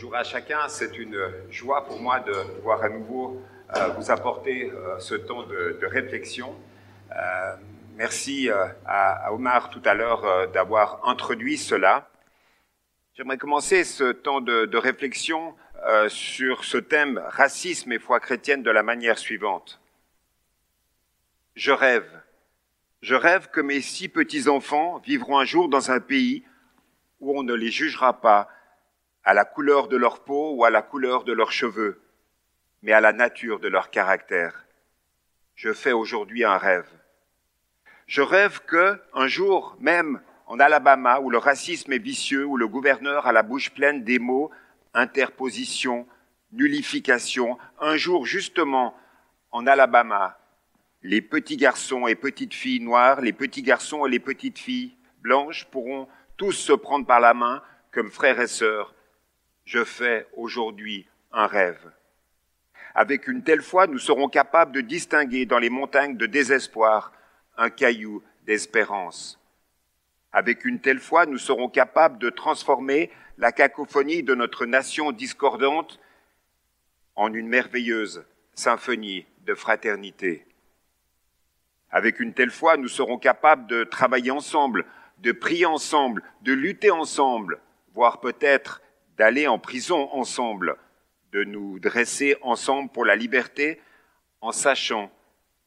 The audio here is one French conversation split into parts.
Bonjour à chacun, c'est une joie pour moi de pouvoir à nouveau euh, vous apporter euh, ce temps de, réflexion. Euh, merci à, à, Omar tout à l'heure d'avoir introduit cela. J'aimerais commencer ce temps de, de réflexion sur ce thème racisme et foi chrétienne de la manière suivante. Je rêve. Je rêve que mes six petits-enfants vivront un jour dans un pays où on ne les jugera pas à la couleur de leur peau ou à la couleur de leurs cheveux, mais à la nature de leur caractère. Je fais aujourd'hui un rêve. Je rêve que, un jour, même en Alabama, où le racisme est vicieux, où le gouverneur a la bouche pleine des mots interposition, nullification, un jour, justement, en Alabama, les petits garçons et petites filles noires, les petits garçons et les petites filles blanches pourront tous se prendre par la main comme frères et sœurs je fais aujourd'hui un rêve. Avec une telle foi, nous serons capables de distinguer dans les montagnes de désespoir un caillou d'espérance. Avec une telle foi, nous serons capables de transformer la cacophonie de notre nation discordante en une merveilleuse symphonie de fraternité. Avec une telle foi, nous serons capables de travailler ensemble, de prier ensemble, de lutter ensemble, voire peut-être d'aller en prison ensemble, de nous dresser ensemble pour la liberté en sachant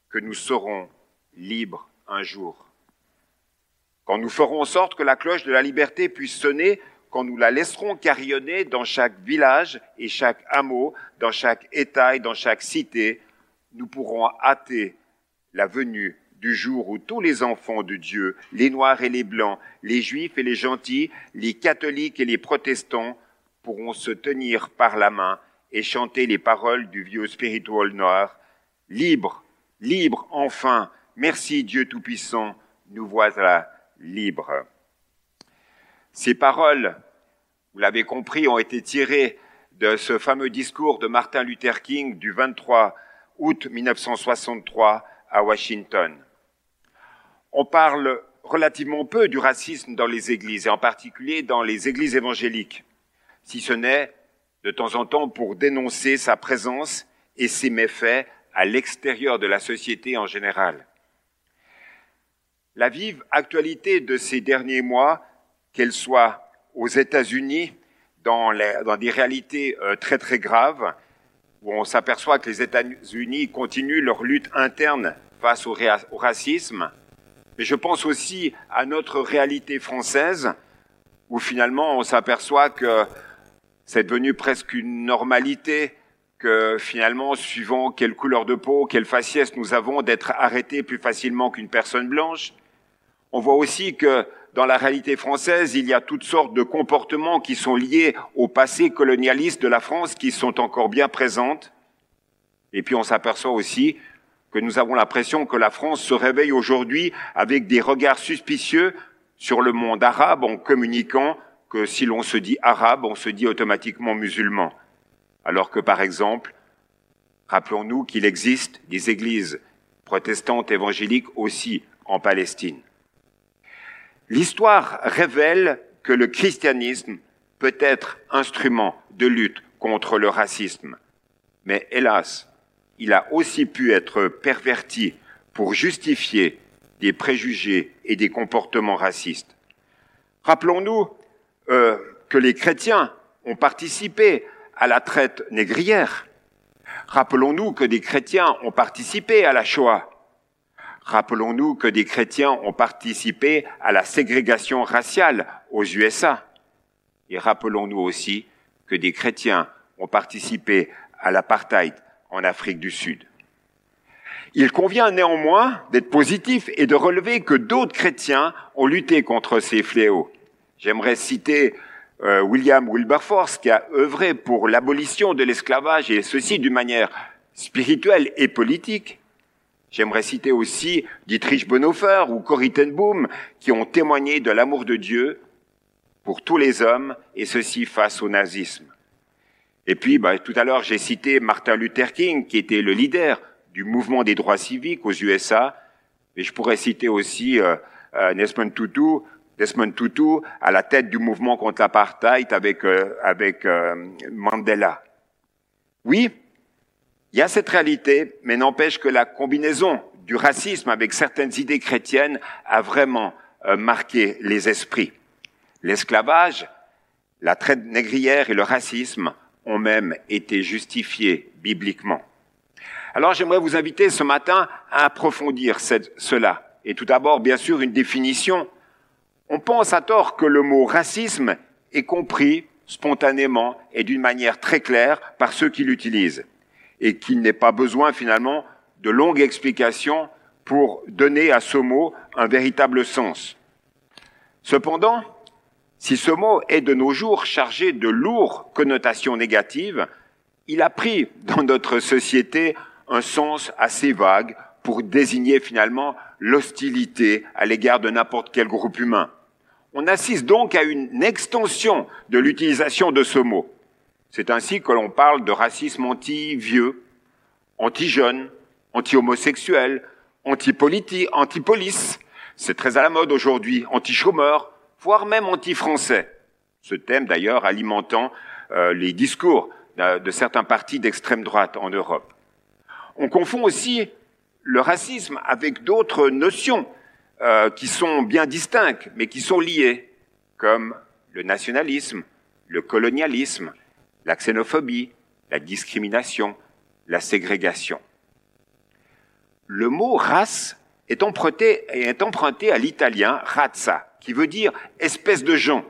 que nous serons libres un jour. Quand nous ferons en sorte que la cloche de la liberté puisse sonner, quand nous la laisserons carillonner dans chaque village et chaque hameau, dans chaque État et dans chaque cité, nous pourrons hâter la venue du jour où tous les enfants de Dieu, les noirs et les blancs, les juifs et les gentils, les catholiques et les protestants, pourront se tenir par la main et chanter les paroles du vieux spiritual noir. Libre, libre enfin, merci Dieu Tout-Puissant, nous voilà libres. Ces paroles, vous l'avez compris, ont été tirées de ce fameux discours de Martin Luther King du 23 août 1963 à Washington. On parle relativement peu du racisme dans les églises, et en particulier dans les églises évangéliques si ce n'est de temps en temps pour dénoncer sa présence et ses méfaits à l'extérieur de la société en général. La vive actualité de ces derniers mois, qu'elle soit aux États-Unis, dans, dans, des réalités euh, très très graves, où on s'aperçoit que les États-Unis continuent leur lutte interne face au, au racisme, mais je pense aussi à notre réalité française, où finalement on s'aperçoit que c'est devenu presque une normalité que finalement, suivant quelle couleur de peau, quelle faciès nous avons, d'être arrêtés plus facilement qu'une personne blanche. On voit aussi que dans la réalité française, il y a toutes sortes de comportements qui sont liés au passé colonialiste de la France qui sont encore bien présentes. Et puis on s'aperçoit aussi que nous avons l'impression que la France se réveille aujourd'hui avec des regards suspicieux sur le monde arabe en communiquant que si l'on se dit arabe, on se dit automatiquement musulman. Alors que, par exemple, rappelons-nous qu'il existe des églises protestantes évangéliques aussi en Palestine. L'histoire révèle que le christianisme peut être instrument de lutte contre le racisme. Mais hélas, il a aussi pu être perverti pour justifier des préjugés et des comportements racistes. Rappelons-nous euh, que les chrétiens ont participé à la traite négrière. Rappelons-nous que des chrétiens ont participé à la Shoah. Rappelons-nous que des chrétiens ont participé à la ségrégation raciale aux USA. Et rappelons-nous aussi que des chrétiens ont participé à l'apartheid en Afrique du Sud. Il convient néanmoins d'être positif et de relever que d'autres chrétiens ont lutté contre ces fléaux. J'aimerais citer euh, William Wilberforce qui a œuvré pour l'abolition de l'esclavage et ceci d'une manière spirituelle et politique. J'aimerais citer aussi Dietrich Bonhoeffer ou Corrie ten Boom qui ont témoigné de l'amour de Dieu pour tous les hommes et ceci face au nazisme. Et puis, bah, tout à l'heure, j'ai cité Martin Luther King, qui était le leader du mouvement des droits civiques aux USA. Et je pourrais citer aussi euh, euh, Nesmond Tutu, Desmond Tutu à la tête du mouvement contre l'apartheid avec, euh, avec euh, Mandela. Oui, il y a cette réalité, mais n'empêche que la combinaison du racisme avec certaines idées chrétiennes a vraiment euh, marqué les esprits. L'esclavage, la traite négrière et le racisme ont même été justifiés bibliquement. Alors j'aimerais vous inviter ce matin à approfondir cela. Et tout d'abord, bien sûr, une définition. On pense à tort que le mot racisme est compris spontanément et d'une manière très claire par ceux qui l'utilisent et qu'il n'est pas besoin finalement de longues explications pour donner à ce mot un véritable sens. Cependant, si ce mot est de nos jours chargé de lourdes connotations négatives, il a pris dans notre société un sens assez vague pour désigner finalement l'hostilité à l'égard de n'importe quel groupe humain. On assiste donc à une extension de l'utilisation de ce mot. C'est ainsi que l'on parle de racisme anti-vieux, anti-jeune, anti-homosexuel, anti-police, c'est très à la mode aujourd'hui, anti-chômeur, voire même anti-français. Ce thème d'ailleurs alimentant euh, les discours de certains partis d'extrême droite en Europe. On confond aussi le racisme avec d'autres notions euh, qui sont bien distinctes, mais qui sont liées, comme le nationalisme, le colonialisme, la xénophobie, la discrimination, la ségrégation. Le mot race est emprunté, est emprunté à l'italien razza, qui veut dire espèce de gens.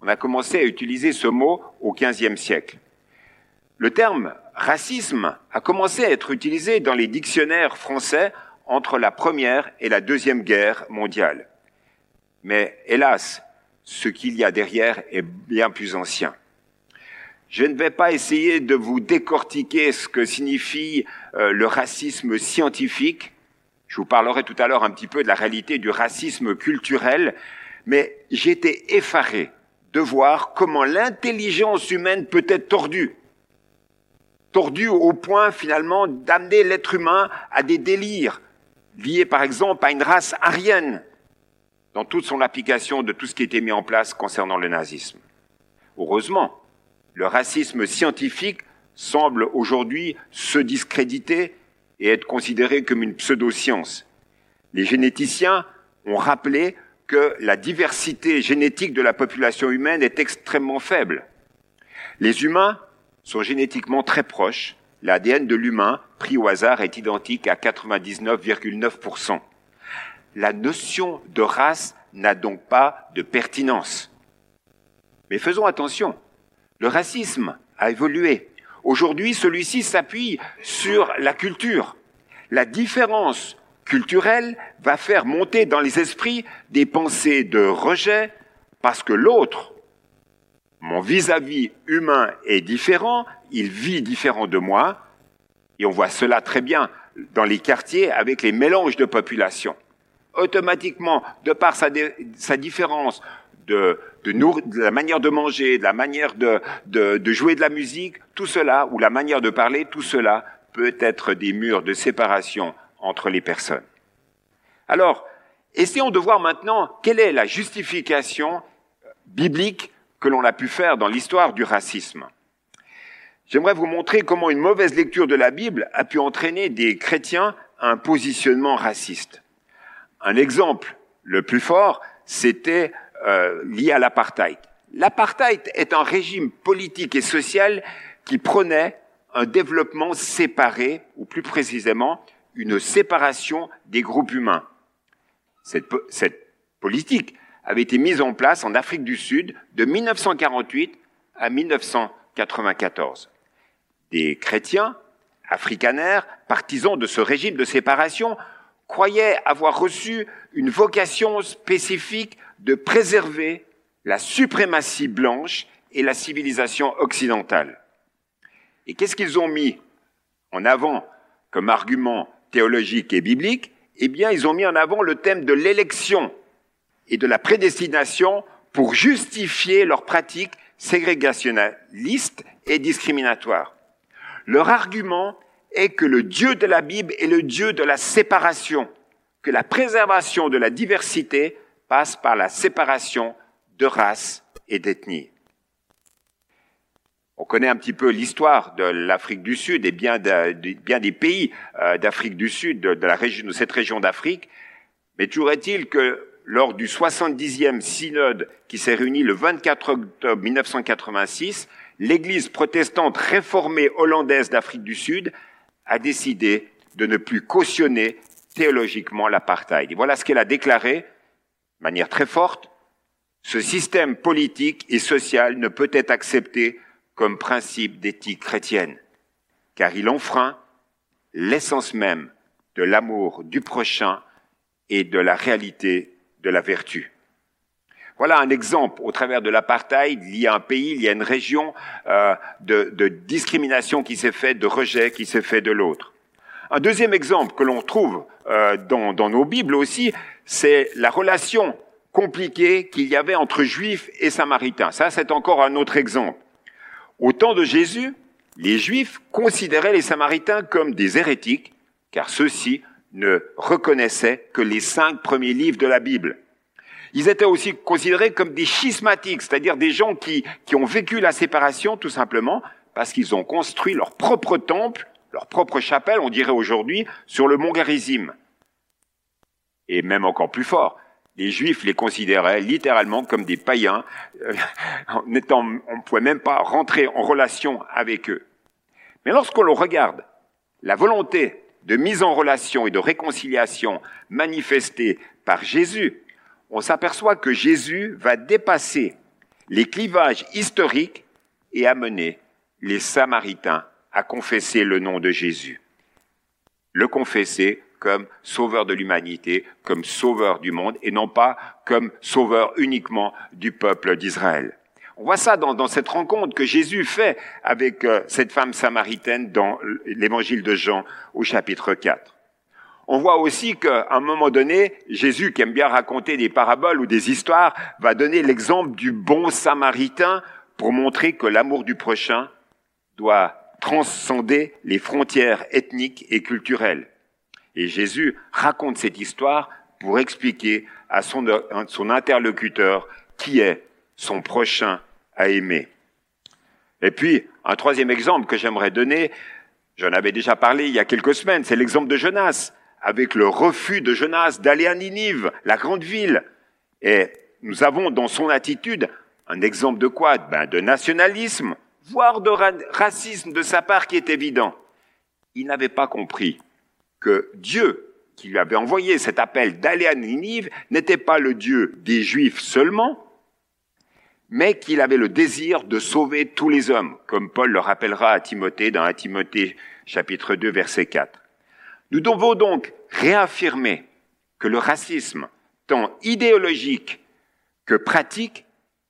On a commencé à utiliser ce mot au XVe siècle. Le terme racisme a commencé à être utilisé dans les dictionnaires français entre la Première et la Deuxième Guerre mondiale. Mais hélas, ce qu'il y a derrière est bien plus ancien. Je ne vais pas essayer de vous décortiquer ce que signifie euh, le racisme scientifique. Je vous parlerai tout à l'heure un petit peu de la réalité du racisme culturel, mais été effaré de voir comment l'intelligence humaine peut être tordue. Tordue au point finalement d'amener l'être humain à des délires liés par exemple à une race arienne dans toute son application de tout ce qui était mis en place concernant le nazisme. Heureusement, le racisme scientifique semble aujourd'hui se discréditer et être considéré comme une pseudo-science. Les généticiens ont rappelé que la diversité génétique de la population humaine est extrêmement faible. Les humains sont génétiquement très proches. L'ADN de l'humain, pris au hasard, est identique à 99,9%. La notion de race n'a donc pas de pertinence. Mais faisons attention. Le racisme a évolué. Aujourd'hui, celui-ci s'appuie sur la culture. La différence culturelle va faire monter dans les esprits des pensées de rejet parce que l'autre, mon vis-à-vis humain est différent, il vit différent de moi, et on voit cela très bien dans les quartiers avec les mélanges de population. Automatiquement, de par sa, sa différence de, de, la manière de manger, de la manière de, de jouer de la musique, tout cela, ou la manière de parler, tout cela peut être des murs de séparation entre les personnes. Alors, essayons de voir maintenant quelle est la justification biblique que l'on a pu faire dans l'histoire du racisme. J'aimerais vous montrer comment une mauvaise lecture de la Bible a pu entraîner des chrétiens à un positionnement raciste. Un exemple le plus fort, c'était euh, lié à l'apartheid. L'apartheid est un régime politique et social qui prenait un développement séparé, ou plus précisément, une séparation des groupes humains. Cette, cette politique avait été mise en place en Afrique du Sud de 1948 à 1994. Des chrétiens, africanaires, partisans de ce régime de séparation, croyaient avoir reçu une vocation spécifique de préserver la suprématie blanche et la civilisation occidentale. Et qu'est-ce qu'ils ont mis en avant comme argument théologique et biblique? Eh bien, ils ont mis en avant le thème de l'élection et de la prédestination pour justifier leurs pratiques ségrégationnistes et discriminatoires. Leur argument est que le Dieu de la Bible est le Dieu de la séparation, que la préservation de la diversité passe par la séparation de race et d'ethnie. On connaît un petit peu l'histoire de l'Afrique du Sud et bien, bien des pays euh, d'Afrique du Sud, de, la région, de cette région d'Afrique. Mais toujours est-il que lors du 70e synode qui s'est réuni le 24 octobre 1986, l'Église protestante réformée hollandaise d'Afrique du Sud a décidé de ne plus cautionner théologiquement l'apartheid. Voilà ce qu'elle a déclaré, de manière très forte, ce système politique et social ne peut être accepté comme principe d'éthique chrétienne, car il enfreint l'essence même de l'amour du prochain et de la réalité de la vertu. Voilà un exemple au travers de l'apartheid. Il y a un pays, il y a une région euh, de, de, discrimination qui s'est faite, de rejet qui s'est fait de l'autre. Un deuxième exemple que l'on trouve euh, dans, dans nos Bibles aussi, c'est la relation compliquée qu'il y avait entre Juifs et Samaritains. Ça, c'est encore un autre exemple. Au temps de Jésus, les Juifs considéraient les Samaritains comme des hérétiques, car ceux-ci ne reconnaissaient que les cinq premiers livres de la Bible. Ils étaient aussi considérés comme des schismatiques, c'est-à-dire des gens qui, qui ont vécu la séparation tout simplement parce qu'ils ont construit leur propre temple, leur propre chapelle, on dirait aujourd'hui, sur le mont Garizim. Et même encore plus fort, les Juifs les considéraient littéralement comme des païens. Euh, en étant, on ne pouvait même pas rentrer en relation avec eux. Mais lorsque l'on regarde la volonté de mise en relation et de réconciliation manifestée par Jésus, on s'aperçoit que Jésus va dépasser les clivages historiques et amener les Samaritains à confesser le nom de Jésus. Le confesser comme sauveur de l'humanité, comme sauveur du monde, et non pas comme sauveur uniquement du peuple d'Israël. On voit ça dans, cette rencontre que Jésus fait avec euh, cette femme samaritaine dans l'évangile de Jean au chapitre 4. On voit aussi qu'à un moment donné, Jésus, qui aime bien raconter des paraboles ou des histoires, va donner l'exemple du bon samaritain pour montrer que l'amour du prochain doit transcender les frontières ethniques et culturelles. Et Jésus raconte cette histoire pour expliquer à son interlocuteur qui est son prochain à aimer. Et puis, un troisième exemple que j'aimerais donner, j'en avais déjà parlé il y a quelques semaines, c'est l'exemple de Jonas, avec le refus de Jonas d'aller à Ninive, la grande ville. Et nous avons dans son attitude un exemple de quoi? Ben, De nationalisme, voire de racisme de sa part qui est évident. Il n'avait pas compris que Dieu, qui lui avait envoyé cet appel d'aller à Ninive, n'était pas le Dieu des Juifs seulement, mais qu'il avait le désir de sauver tous les hommes, comme Paul le rappellera à Timothée dans 1 Timothée chapitre 2 verset 4. Nous devons donc réaffirmer que le racisme, tant idéologique que pratique,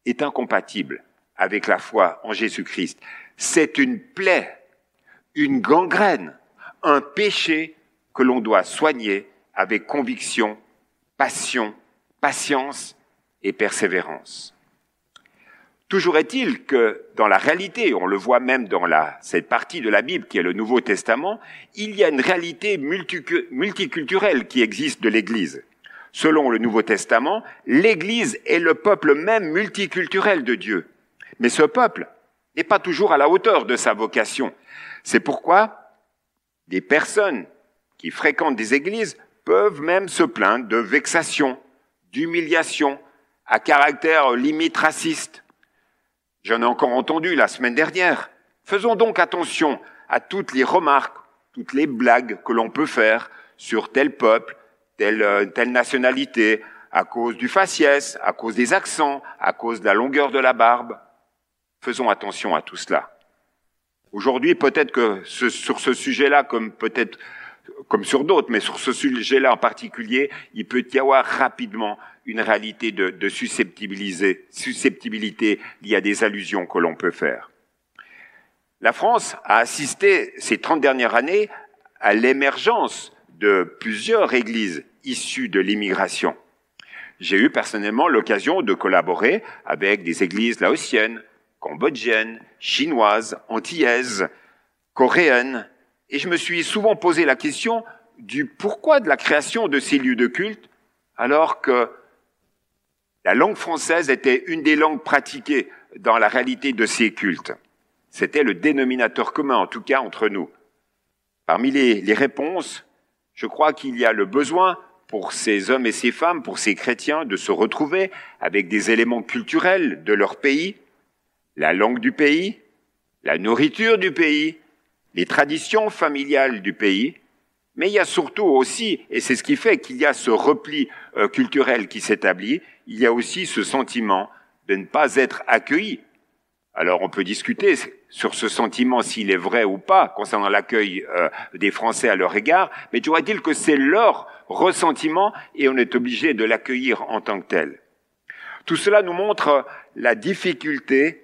est incompatible avec la foi en Jésus-Christ. C'est une plaie, une gangrène, un péché que l'on doit soigner avec conviction, passion, patience et persévérance. Toujours est-il que dans la réalité, on le voit même dans cette partie de la Bible qui est le Nouveau Testament, il y a une réalité multiculturelle qui existe de l'Église. Selon le Nouveau Testament, l'Église est le peuple même multiculturel de Dieu. Mais ce peuple n'est pas toujours à la hauteur de sa vocation. C'est pourquoi des personnes qui fréquentent des églises peuvent même se plaindre de vexation, d'humiliation, à caractère limite raciste. J'en ai encore entendu la semaine dernière. Faisons donc attention à toutes les remarques, toutes les blagues que l'on peut faire sur tel peuple, telle, euh, telle nationalité, à cause du faciès, à cause des accents, à cause de la longueur de la barbe. Faisons attention à tout cela. Aujourd'hui, peut-être que sur ce sujet-là, comme peut-être comme sur d'autres, mais sur ce sujet-là en particulier, il peut y avoir rapidement une réalité de, de susceptibilité, liée à des allusions que l'on peut faire. La France a assisté ces 30 dernières années à l'émergence de plusieurs églises issues de l'immigration. J'ai eu personnellement l'occasion de collaborer avec des églises laotiennes, cambodgiennes, chinoises, antillaises, coréennes, et je me suis souvent posé la question du pourquoi de la création de ces lieux de culte, alors que La langue française était une des langues pratiquées dans la réalité de ces cultes. C'était le dénominateur commun, en tout cas entre nous. Parmi les, réponses, je crois qu'il y a le besoin pour ces hommes et ces femmes, pour ces chrétiens, de se retrouver avec des éléments culturels de leur pays, la langue du pays, la nourriture du pays, les traditions familiales du pays, mais il y a surtout aussi, et c'est ce qui fait qu'il y a ce repli euh, culturel qui s'établit, il y a aussi ce sentiment de ne pas être accueilli. Alors on peut discuter sur ce sentiment s'il est vrai ou pas concernant l'accueil euh, des Français à leur égard, mais tu vois-t-il que c'est leur ressentiment et on est obligé de l'accueillir en tant que tel. Tout cela nous montre la difficulté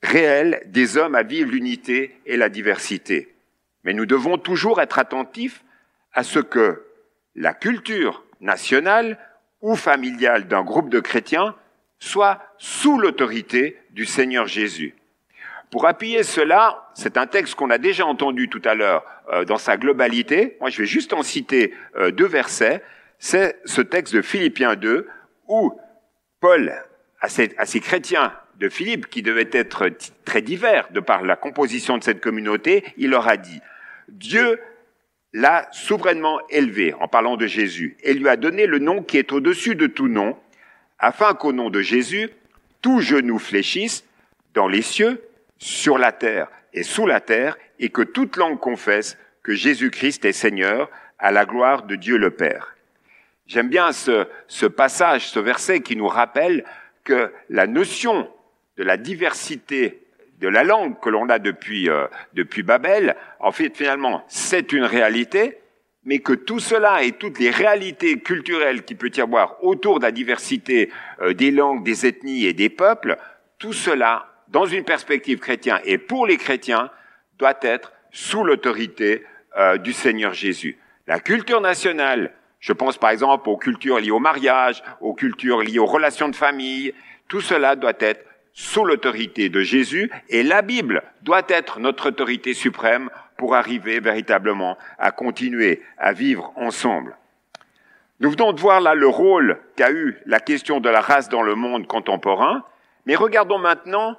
réelle des hommes à vivre l'unité et la diversité. Mais nous devons toujours être attentifs à ce que la culture nationale ou familiale d'un groupe de chrétiens soit sous l'autorité du Seigneur Jésus. Pour appuyer cela, c'est un texte qu'on a déjà entendu tout à l'heure euh, dans sa globalité. Moi, je vais juste en citer euh, deux versets. C'est ce texte de Philippiens 2 où Paul, à ces chrétiens de Philippe, qui devaient être très divers de par la composition de cette communauté, il leur a dit, Dieu l'a souverainement élevé, en parlant de Jésus, et lui a donné le nom qui est au-dessus de tout nom, afin qu'au nom de Jésus, tout genou fléchisse dans les cieux, sur la terre et sous la terre, et que toute langue confesse que Jésus-Christ est Seigneur, à la gloire de Dieu le Père. J'aime bien ce, ce passage, ce verset qui nous rappelle que la notion de la diversité de la langue que l'on a depuis, euh, depuis Babel, en fait, finalement, c'est une réalité, mais que tout cela et toutes les réalités culturelles qu'il peut y avoir autour de la diversité euh, des langues, des ethnies et des peuples, tout cela, dans une perspective chrétienne et pour les chrétiens, doit être sous l'autorité euh, du Seigneur Jésus. La culture nationale, je pense par exemple aux cultures liées au mariage, aux cultures liées aux relations de famille, tout cela doit être sous l'autorité de Jésus et la Bible doit être notre autorité suprême pour arriver véritablement à continuer à vivre ensemble. Nous venons de voir là le rôle qu'a eu la question de la race dans le monde contemporain, mais regardons maintenant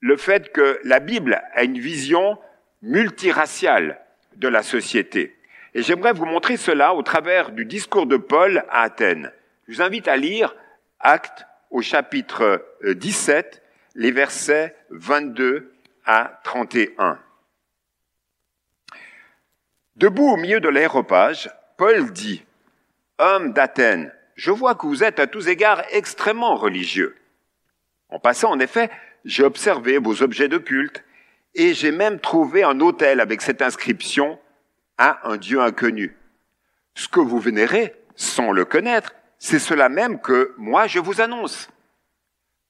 le fait que la Bible a une vision multiraciale de la société. Et j'aimerais vous montrer cela au travers du discours de Paul à Athènes. Je vous invite à lire Actes au chapitre 17, euh, les versets 22 à 31. Debout au milieu de l'aéropage, Paul dit, Homme d'Athènes, je vois que vous êtes à tous égards extrêmement religieux. En passant, en effet, j'ai observé vos objets de culte et j'ai même trouvé un autel avec cette inscription à un Dieu inconnu. Ce que vous vénérez, sans le connaître, c'est cela même que moi je vous annonce.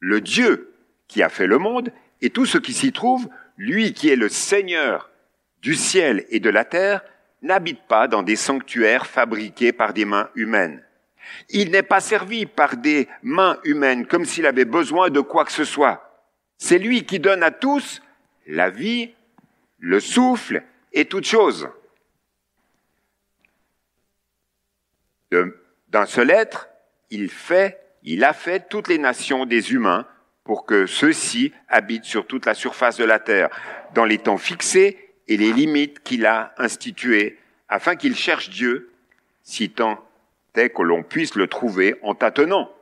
Le Dieu qui a fait le monde et tout ce qui s'y trouve, lui qui est le Seigneur du ciel et de la terre, n'habite pas dans des sanctuaires fabriqués par des mains humaines. Il n'est pas servi par des mains humaines comme s'il avait besoin de quoi que ce soit. C'est lui qui donne à tous la vie, le souffle et toute chose. D'un seul être, il fait, il a fait toutes les nations des humains pour que ceux-ci habitent sur toute la surface de la terre, dans les temps fixés et les limites qu'il a instituées, afin qu'il cherche Dieu, si tant est que l'on puisse le trouver en tâtonnant.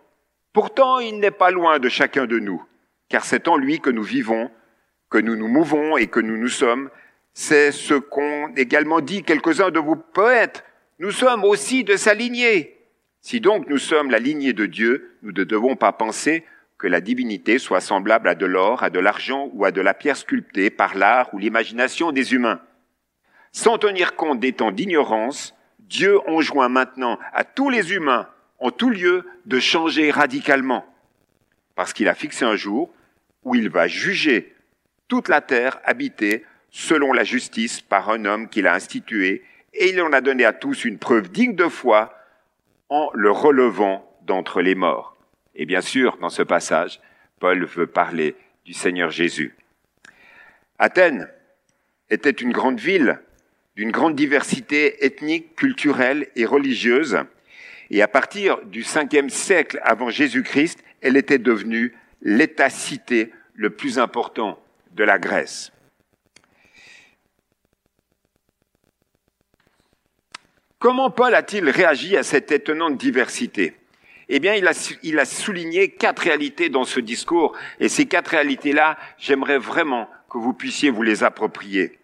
Pourtant, il n'est pas loin de chacun de nous, car c'est en lui que nous vivons, que nous nous mouvons et que nous nous sommes. C'est ce qu'ont également dit quelques-uns de vos poètes. Nous sommes aussi de sa lignée. Si donc nous sommes la lignée de Dieu, nous ne devons pas penser que la divinité soit semblable à de l'or, à de l'argent ou à de la pierre sculptée par l'art ou l'imagination des humains. Sans tenir compte des temps d'ignorance, Dieu enjoint maintenant à tous les humains, en tout lieu, de changer radicalement, parce qu'il a fixé un jour où il va juger toute la terre habitée selon la justice par un homme qu'il a institué, et il en a donné à tous une preuve digne de foi en le relevant d'entre les morts. Et bien sûr, dans ce passage, Paul veut parler du Seigneur Jésus. Athènes était une grande ville d'une grande diversité ethnique, culturelle et religieuse. Et à partir du 5e siècle avant Jésus-Christ, elle était devenue l'État-cité le plus important de la Grèce. Comment Paul a-t-il réagi à cette étonnante diversité? Eh bien, il a, il a, souligné quatre réalités dans ce discours, et ces quatre réalités-là, j'aimerais vraiment que vous puissiez vous les approprier.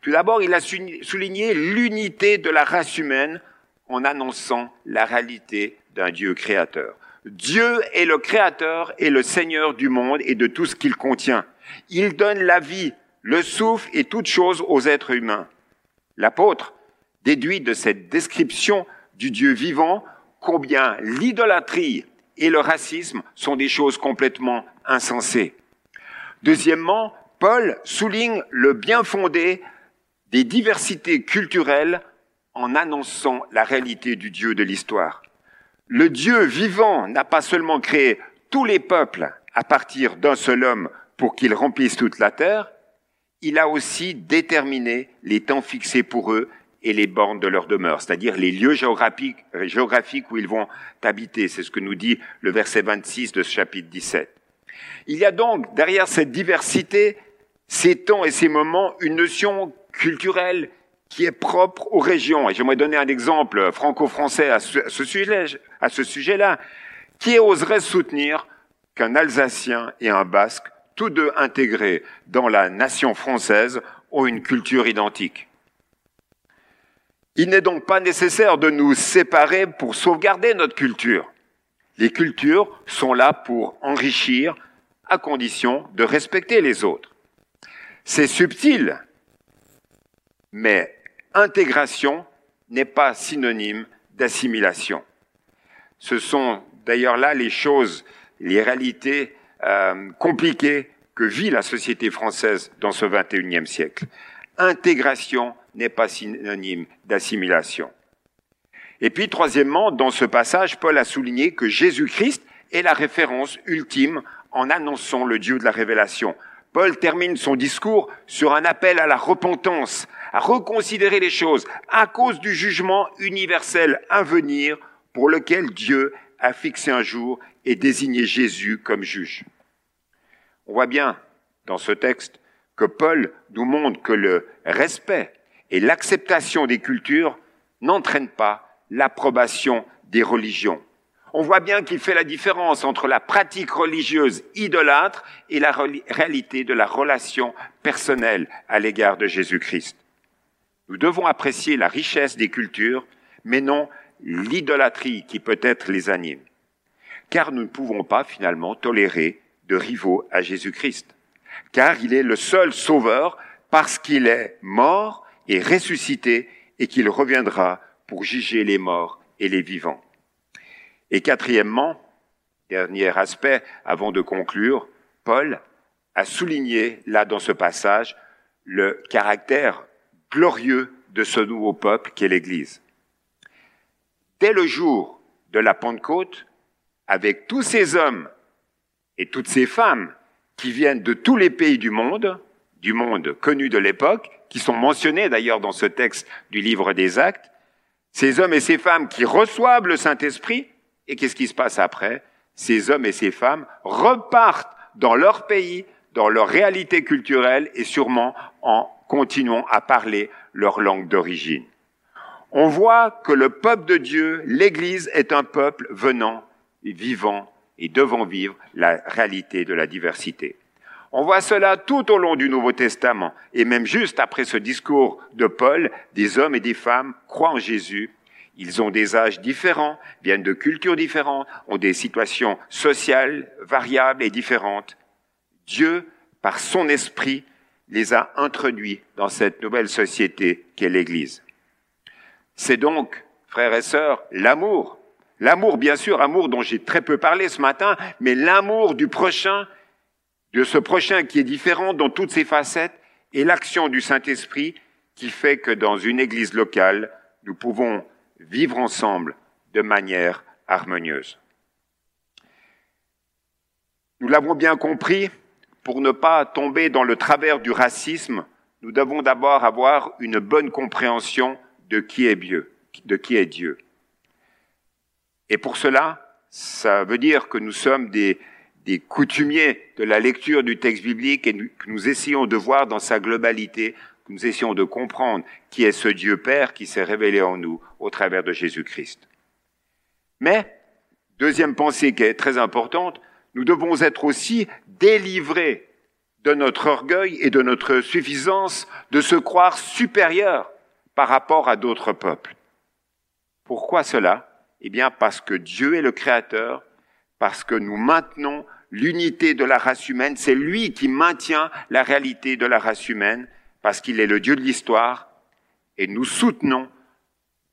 Tout d'abord, il a souligné l'unité de la race humaine en annonçant la réalité d'un Dieu créateur. Dieu est le créateur et le Seigneur du monde et de tout ce qu'il contient. Il donne la vie, le souffle et toutes choses aux êtres humains. L'apôtre déduit de cette description du Dieu vivant combien l'idolâtrie et le racisme sont des choses complètement insensées. Deuxièmement, Paul souligne le bien fondé des diversités culturelles en annonçant la réalité du Dieu de l'histoire. Le Dieu vivant n'a pas seulement créé tous les peuples à partir d'un seul homme pour qu'ils remplissent toute la terre, il a aussi déterminé les temps fixés pour eux et les bornes de leur demeure, c'est-à-dire les lieux géographiques, où ils vont habiter. C'est ce que nous dit le verset 26 de ce chapitre 17. Il y a donc derrière cette diversité, ces temps et ces moments, une notion culturelle qui est propre aux régions. Et j'aimerais donner un exemple franco-français à ce, sujet, à ce sujet-là. Qui oserait soutenir qu'un Alsacien et un Basque, tous deux intégrés dans la nation française, ont une culture identique Il n'est donc pas nécessaire de nous séparer pour sauvegarder notre culture. Les cultures sont là pour enrichir à condition de respecter les autres. C'est subtil, mais intégration n'est pas synonyme d'assimilation. Ce sont d'ailleurs là les choses, les réalités euh, compliquées que vit la société française dans ce 21e siècle. Intégration n'est pas synonyme d'assimilation. Et puis, troisièmement, dans ce passage, Paul a souligné que Jésus-Christ est la référence ultime en annonçant le Dieu de la révélation. Paul termine son discours sur un appel à la repentance, à reconsidérer les choses à cause du jugement universel à venir pour lequel Dieu a fixé un jour et désigné Jésus comme juge. On voit bien dans ce texte que Paul nous montre que le respect et l'acceptation des cultures n'entraînent pas l'approbation des religions on voit bien qu'il fait la différence entre la pratique religieuse idolâtre et la réalité de la relation personnelle à l'égard de Jésus-Christ. Nous devons apprécier la richesse des cultures, mais non l'idolâtrie qui peut-être les anime. Car nous ne pouvons pas finalement tolérer de rivaux à Jésus-Christ. Car il est le seul sauveur parce qu'il est mort ressuscité et qu'il reviendra pour juger les morts et les vivants. Et quatrièmement, dernier aspect avant de conclure, Paul a souligné là dans ce passage le caractère glorieux de ce nouveau peuple qu'est l'Église. Dès le jour de la Pentecôte, avec tous ces hommes et toutes ces femmes qui viennent de tous les pays du monde, du monde connu de l'époque, qui sont mentionnés d'ailleurs dans ce texte du livre des Actes, ces hommes et ces femmes qui reçoivent le Saint-Esprit et qu'est-ce qui se passe après? Ces hommes et ces femmes repartent dans leur pays, dans leur réalité culturelle et sûrement en continuant à parler leur langue d'origine. On voit que le peuple de Dieu, l'Église, est un peuple venant, vivant et devant vivre la réalité de la diversité. On voit cela tout au long du Nouveau Testament, et même juste après ce discours de Paul, des hommes et des femmes croient en Jésus ils ont des âges différents, viennent de cultures différentes, ont des situations sociales variables et différentes. Dieu, par son esprit, les a introduits dans cette nouvelle société qu'est l'Église. C'est donc, frères et sœurs, l'amour. L'amour, bien sûr, amour dont j'ai très peu parlé ce matin, mais l'amour du prochain, de ce prochain qui est différent dans toutes ses facettes, et l'action du Saint-Esprit qui fait que dans une Église locale, nous pouvons vivre ensemble de manière harmonieuse. Nous l'avons bien compris, pour ne pas tomber dans le travers du racisme, nous devons d'abord avoir une bonne compréhension de qui est Dieu. Et pour cela, ça veut dire que nous sommes des, des coutumiers de la lecture du texte biblique et que nous essayons de voir dans sa globalité, que nous essayons de comprendre qui est ce Dieu Père qui s'est révélé en nous au travers de Jésus-Christ. Mais, deuxième pensée qui est très importante, nous devons être aussi délivrés de notre orgueil et de notre suffisance de se croire supérieurs par rapport à d'autres peuples. Pourquoi cela? Eh bien parce que Dieu est le Créateur, parce que nous maintenons l'unité de la race humaine, c'est lui qui maintient la réalité de la race humaine, parce qu'il est le Dieu de l'histoire, et nous soutenons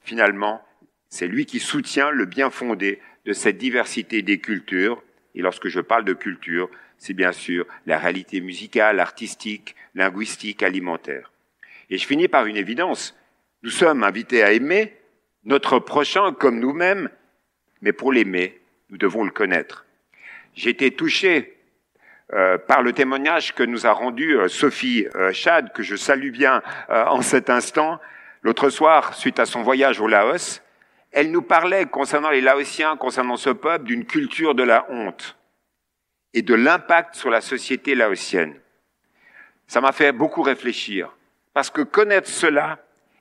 finalement, c'est lui qui soutient le bien fondé de cette diversité des cultures, et lorsque je parle de culture, c'est bien sûr la réalité musicale, artistique, linguistique, alimentaire. Et je finis par une évidence. Nous sommes invités à aimer notre prochain comme nous-mêmes, mais pour l'aimer, nous devons le connaître. J'ai été touché euh, par le témoignage que nous a rendu euh, Sophie euh, Chad, que je salue bien en cet instant. L'autre soir, suite à son voyage au Laos, elle nous parlait concernant les Laotiens, concernant ce peuple, d'une culture de la honte et de l'impact sur la société laotienne. Ça m'a fait beaucoup réfléchir, parce que connaître cela,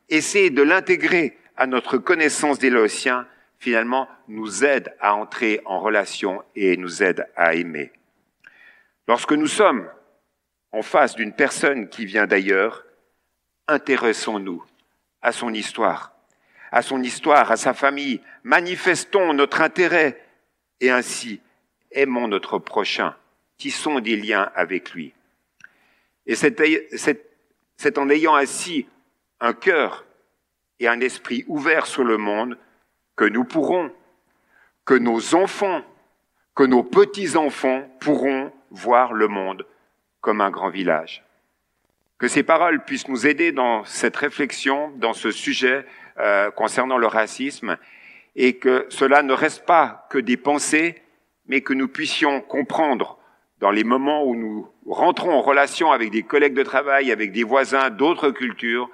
essayer de l'intégrer à notre connaissance des Laotiens, finalement, nous aide à entrer en relation et nous aide à aimer. Lorsque nous sommes en face d'une personne qui vient d'ailleurs, intéressons-nous à son histoire, à son histoire, à sa famille, manifestons notre intérêt et ainsi aimons notre prochain, tissons des liens avec lui. Et c'est en ayant ainsi un cœur et un esprit ouvert sur le monde que nous pourrons, que nos enfants, que nos petits-enfants pourront voir le monde comme un grand village. Que ces paroles puissent nous aider dans cette réflexion, dans ce sujet euh, concernant le racisme, et que cela ne reste pas que des pensées, mais que nous puissions comprendre dans les moments où nous rentrons en relation avec des collègues de travail, avec des voisins d'autres cultures,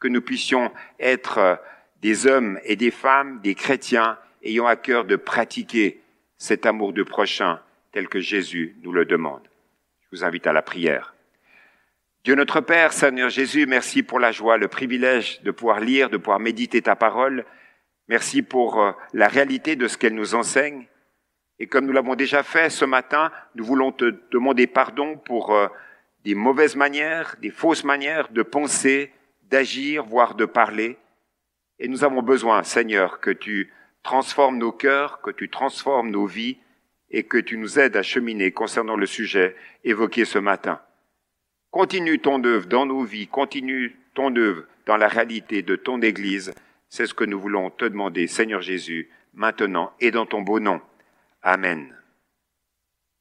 que nous puissions être euh, des hommes et des femmes, des chrétiens, ayant à cœur de pratiquer cet amour de prochain tel que Jésus nous le demande. Je vous invite à la prière. Dieu notre Père, Seigneur Jésus, merci pour la joie, le privilège de pouvoir lire, de pouvoir méditer ta parole. Merci pour euh, la réalité de ce qu'elle nous enseigne. Et comme nous l'avons déjà fait ce matin, nous voulons te demander pardon pour euh, des mauvaises manières, des fausses manières de penser, d'agir, voire de parler. Et nous avons besoin, Seigneur, que tu transformes nos cœurs, que tu transformes nos vies et que tu nous aides à cheminer concernant le sujet évoqué ce matin. Continue ton œuvre dans nos vies, continue ton œuvre dans la réalité de ton Église. C'est ce que nous voulons te demander, Seigneur Jésus, maintenant et dans ton beau nom. Amen.